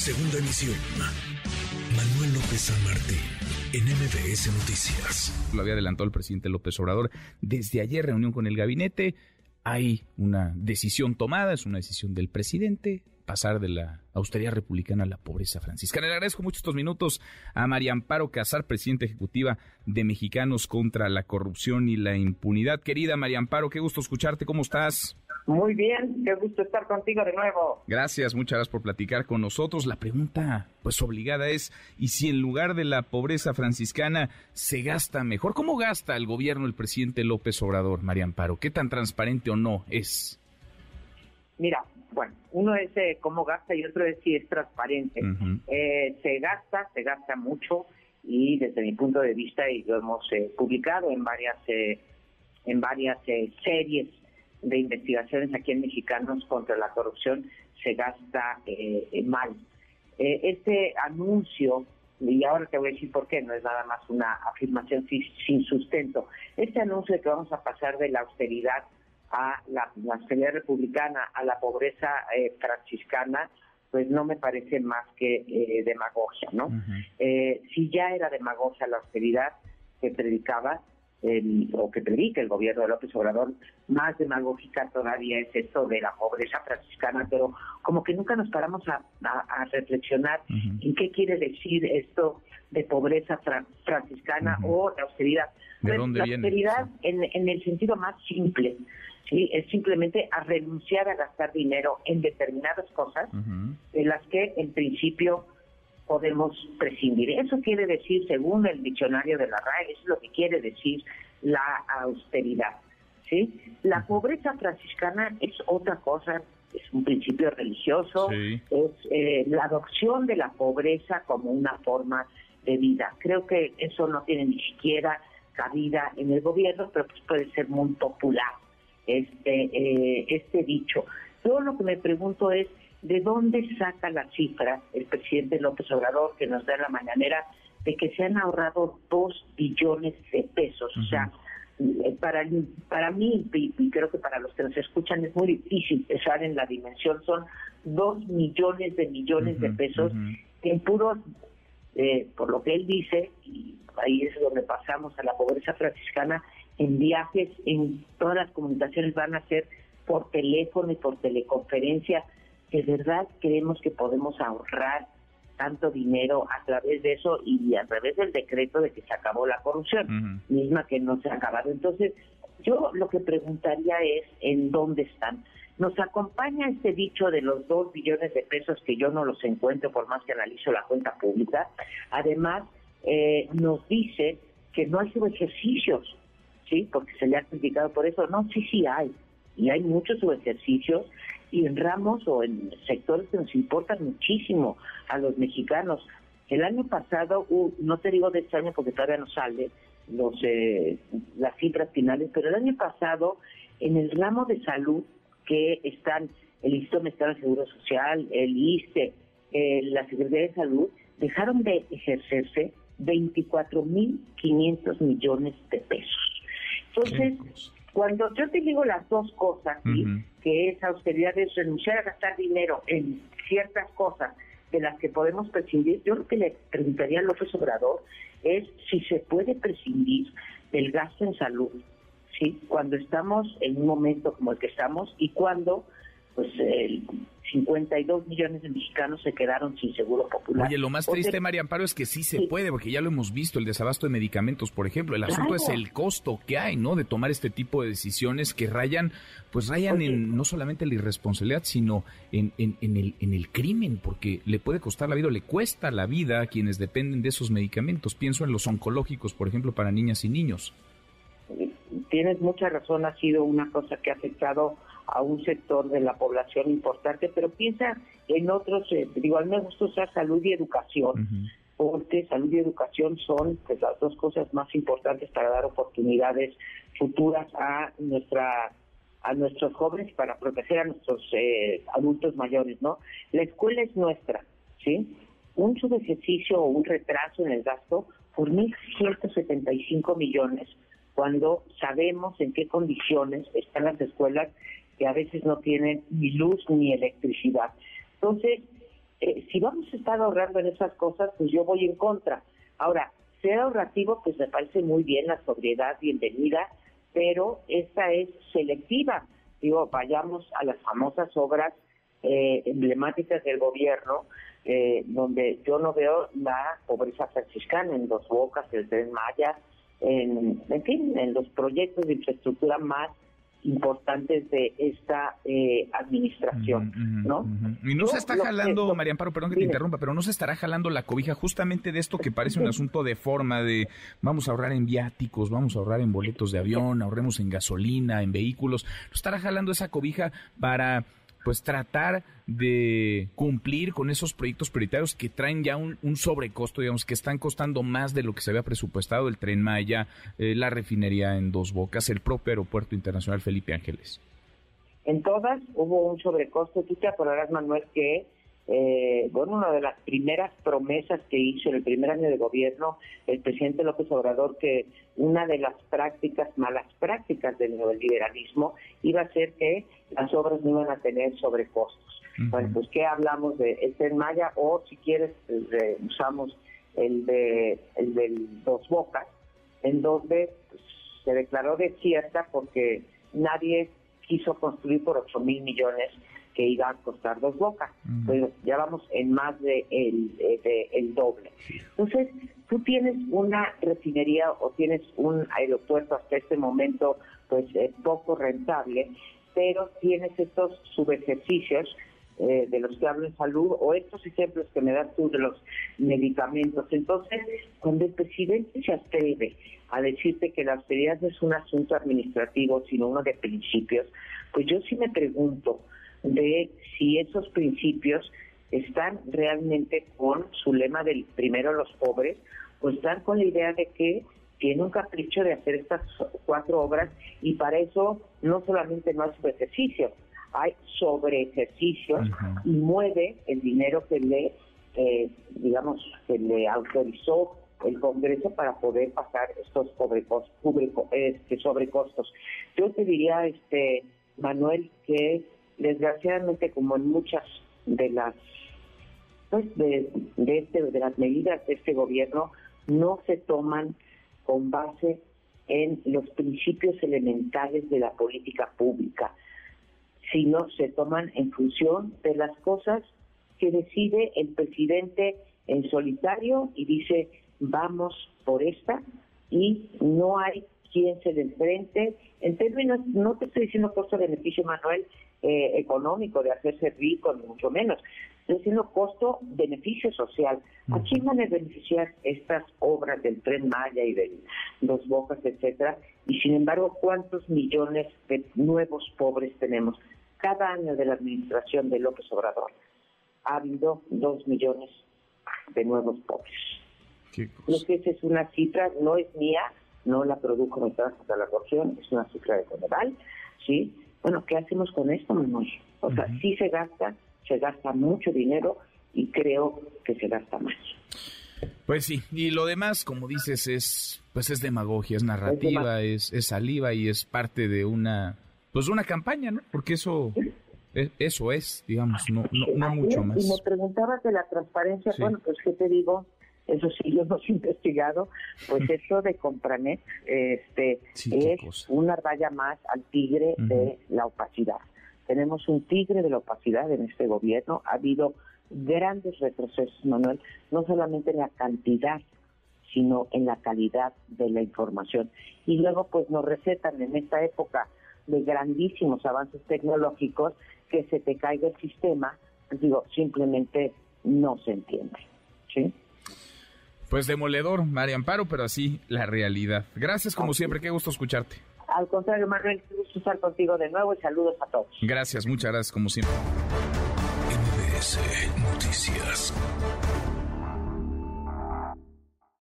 Segunda emisión. Manuel López San Martín, en MBS Noticias. Lo había adelantado el presidente López Obrador. Desde ayer, reunión con el gabinete. Hay una decisión tomada, es una decisión del presidente pasar de la austeridad republicana a la pobreza franciscana. Le agradezco mucho estos minutos a María Amparo Casar, presidenta ejecutiva de Mexicanos contra la Corrupción y la Impunidad. Querida María Amparo, qué gusto escucharte, ¿cómo estás? Muy bien, qué gusto estar contigo de nuevo. Gracias, muchas gracias por platicar con nosotros. La pregunta, pues obligada es, ¿y si en lugar de la pobreza franciscana se gasta mejor? ¿Cómo gasta el gobierno el presidente López Obrador, María Amparo? ¿Qué tan transparente o no es? Mira, bueno, uno es eh, cómo gasta y otro es si es transparente. eh, se gasta, se gasta mucho y desde mi punto de vista, y lo hemos eh, publicado en varias, eh, en varias series de investigaciones aquí en Mexicanos contra la corrupción, se gasta mal. este anuncio, y ahora te voy a decir por qué, no es nada más una afirmación sin, sin sustento, este anuncio de que vamos a pasar de la austeridad a la, la republicana, a la pobreza eh, franciscana, pues no me parece más que eh, demagogia, ¿no? eh, si ya era demagogia la austeridad que predicaba, el, o que predica el gobierno de López Obrador, más demagógica todavía es esto de la pobreza franciscana, pero como que nunca nos paramos a, a, reflexionar en qué quiere decir esto de pobreza franciscana o de austeridad. ¿De pues, la austeridad en, en el sentido más simple, ¿sí? es simplemente a renunciar a gastar dinero en determinadas cosas de las que en principio podemos prescindir. Eso quiere decir, según el diccionario de la RAE, es lo que quiere decir la austeridad. ¿sí? La pobreza franciscana es otra cosa, es un principio religioso, es eh, la adopción de la pobreza como una forma de vida. Creo que eso no tiene ni siquiera cabida en el gobierno, pero pues puede ser muy popular este, eh, este dicho. Yo lo que me pregunto es, ¿de dónde saca la cifra el presidente López Obrador que nos da la mañanera de que se han ahorrado dos billones de pesos? O sea, eh, para, para mí y, creo que para los que nos escuchan es muy difícil pensar en la dimensión, son dos millones de millones de pesos en puros, eh, por lo que él dice, y ahí es donde pasamos a la pobreza franciscana, en viajes, en todas las comunicaciones van a ser por teléfono y por teleconferencia. De verdad creemos que podemos ahorrar tanto dinero a través de eso y a través del decreto de que se acabó la corrupción, misma que no se ha acabado. Entonces, yo lo que preguntaría es en dónde están. Nos acompaña este dicho de los dos billones de pesos que yo no los encuentro por más que analizo la cuenta pública. Además, eh, nos dice que no hay subejercicios ¿sí? Porque se le ha criticado por eso. No, sí, sí hay. Y hay muchos subejercicios y en ramos o en sectores que nos importan muchísimo a los mexicanos. El año pasado, no te digo de este año porque todavía no sale los eh, las cifras finales, pero el año pasado en el ramo de salud que están el Instituto Mexicano de Seguro Social, el ISTE, eh, la Secretaría de Salud, dejaron de ejercerse 24.500 millones de pesos. Entonces, cuando yo te digo las dos cosas, que es austeridad, es renunciar a gastar dinero en ciertas cosas de las que podemos prescindir, yo lo que le preguntaría a López Obrador es si se puede prescindir del gasto en salud, ¿sí? Cuando estamos en un momento como el que estamos y cuando pues el 52 millones de mexicanos se quedaron sin seguro popular. Oye, lo más triste, María Amparo, es que sí se puede, porque ya lo hemos visto, el desabasto de medicamentos, por ejemplo. El asunto es el costo que hay, ¿no? De tomar este tipo de decisiones que rayan, pues rayan en no solamente la irresponsabilidad, sino en, en, el, en el crimen, porque le puede costar la vida, le cuesta la vida a quienes dependen de esos medicamentos. Pienso en los oncológicos, por ejemplo, para niñas y niños. Tienes mucha razón, ha sido una cosa que ha afectado a un sector de la población importante, pero piensa en otros, eh, digo, a mí me gusta usar salud y educación, porque salud y educación son pues, las dos cosas más importantes para dar oportunidades futuras a nuestra a nuestros jóvenes para proteger a nuestros eh, adultos mayores, ¿no? La escuela es nuestra, ¿sí? Un subejercicio o un retraso en el gasto por 1.175 millones, cuando sabemos en qué condiciones están las escuelas que a veces no tienen ni luz ni electricidad. Entonces, eh, si vamos a estar ahorrando en esas cosas, pues yo voy en contra. Ahora, ser ahorrativo, pues me parece muy bien, la sobriedad, bienvenida, pero esta es selectiva. Digo, vayamos a las famosas obras eh, emblemáticas del gobierno, eh, donde yo no veo la pobreza franciscana en Dos Bocas, el Tren Maya, en, en fin, en los proyectos de infraestructura más importantes de esta eh, administración, ¿no? Y no se está jalando, María Amparo, perdón que te interrumpa, pero no se estará jalando la cobija justamente de esto que parece un asunto de forma de vamos a ahorrar en viáticos, vamos a ahorrar en boletos de avión, ahorremos en gasolina, en vehículos, ¿no estará jalando esa cobija para pues tratar de cumplir con esos proyectos prioritarios que traen ya un, sobrecosto, digamos, que están costando más de lo que se había presupuestado, el tren Maya, eh, la refinería en Dos Bocas, el propio aeropuerto internacional Felipe Ángeles. En todas hubo un sobrecosto. Tú te acordarás, Manuel, que eh, bueno, una de las primeras promesas que hizo en el primer año de gobierno el presidente López Obrador, que una de las prácticas, malas prácticas del neoliberalismo, iba a ser que las obras no iban a tener sobrecostos. Bueno, pues ¿qué hablamos de este en Maya? O si quieres, usamos el de el del Dos Bocas, en donde pues, se declaró desierta porque nadie quiso construir por 8 mil millones que iba a costar dos bocas. Pues ya vamos en más de el, de el doble. Entonces, tú tienes una refinería o tienes un aeropuerto hasta este momento pues eh, poco rentable, pero tienes estos subejercicios eh, de los que hablo en salud o estos ejemplos que me das tú de los medicamentos. Entonces, cuando el presidente se atreve a decirte que la austeridad no es un asunto administrativo, sino uno de principios, pues yo sí me pregunto, de si esos principios están realmente con su lema del primero los pobres o están con la idea de que tiene un capricho de hacer estas cuatro obras y para eso no solamente no hay ejercicio, hay sobre ejercicios y mueve el dinero que le, eh, digamos, que le autorizó el Congreso para poder pasar estos este, sobrecostos. Yo te diría, este Manuel, que desgraciadamente como en muchas de las pues de, de, este, de las medidas de este gobierno no se toman con base en los principios elementales de la política pública, sino se toman en función de las cosas que decide el presidente en solitario y dice vamos por esta y no hay quien se le enfrente. En términos, no te estoy diciendo costo-beneficio, Manuel, eh, económico de hacerse rico, ni mucho menos. Estoy diciendo costo-beneficio social. ¿A quién van a beneficiar estas obras del Tren Maya y de los Bocas, etcétera? Y sin embargo, ¿cuántos millones de nuevos pobres tenemos? Cada año de la administración de López Obrador ha habido dos millones de nuevos pobres. Que esa es una cifra, no es mía, no la produjo Metástasis contra la Corrupción, es una cifra de Coneval, ¿sí? Bueno, ¿qué hacemos con esto, Manuel? O sea, sí se gasta, se gasta mucho dinero y creo que se gasta más. Pues sí, y lo demás, como dices, es pues es demagogia, es narrativa, es, es, saliva y es parte de una pues una campaña, ¿no? Porque eso e, eso es, digamos, no no, no mucho más. Y me preguntabas de la transparencia, bueno, pues qué te digo, eso sí lo hemos investigado, pues eso de Compranet este, es una raya más al tigre de la opacidad. Tenemos un tigre de la opacidad en este gobierno, ha habido grandes retrocesos, Manuel, no solamente en la cantidad, sino en la calidad de la información. Y luego pues nos recetan en esta época de grandísimos avances tecnológicos que se te caiga el sistema, digo, simplemente no se entiende. ¿sí? Pues demoledor, María Amparo, pero así la realidad. Gracias como siempre, qué gusto escucharte. Al contrario, Manuel, qué gusto estar contigo de nuevo y saludos a todos. Gracias, muchas gracias como siempre. MBS Noticias.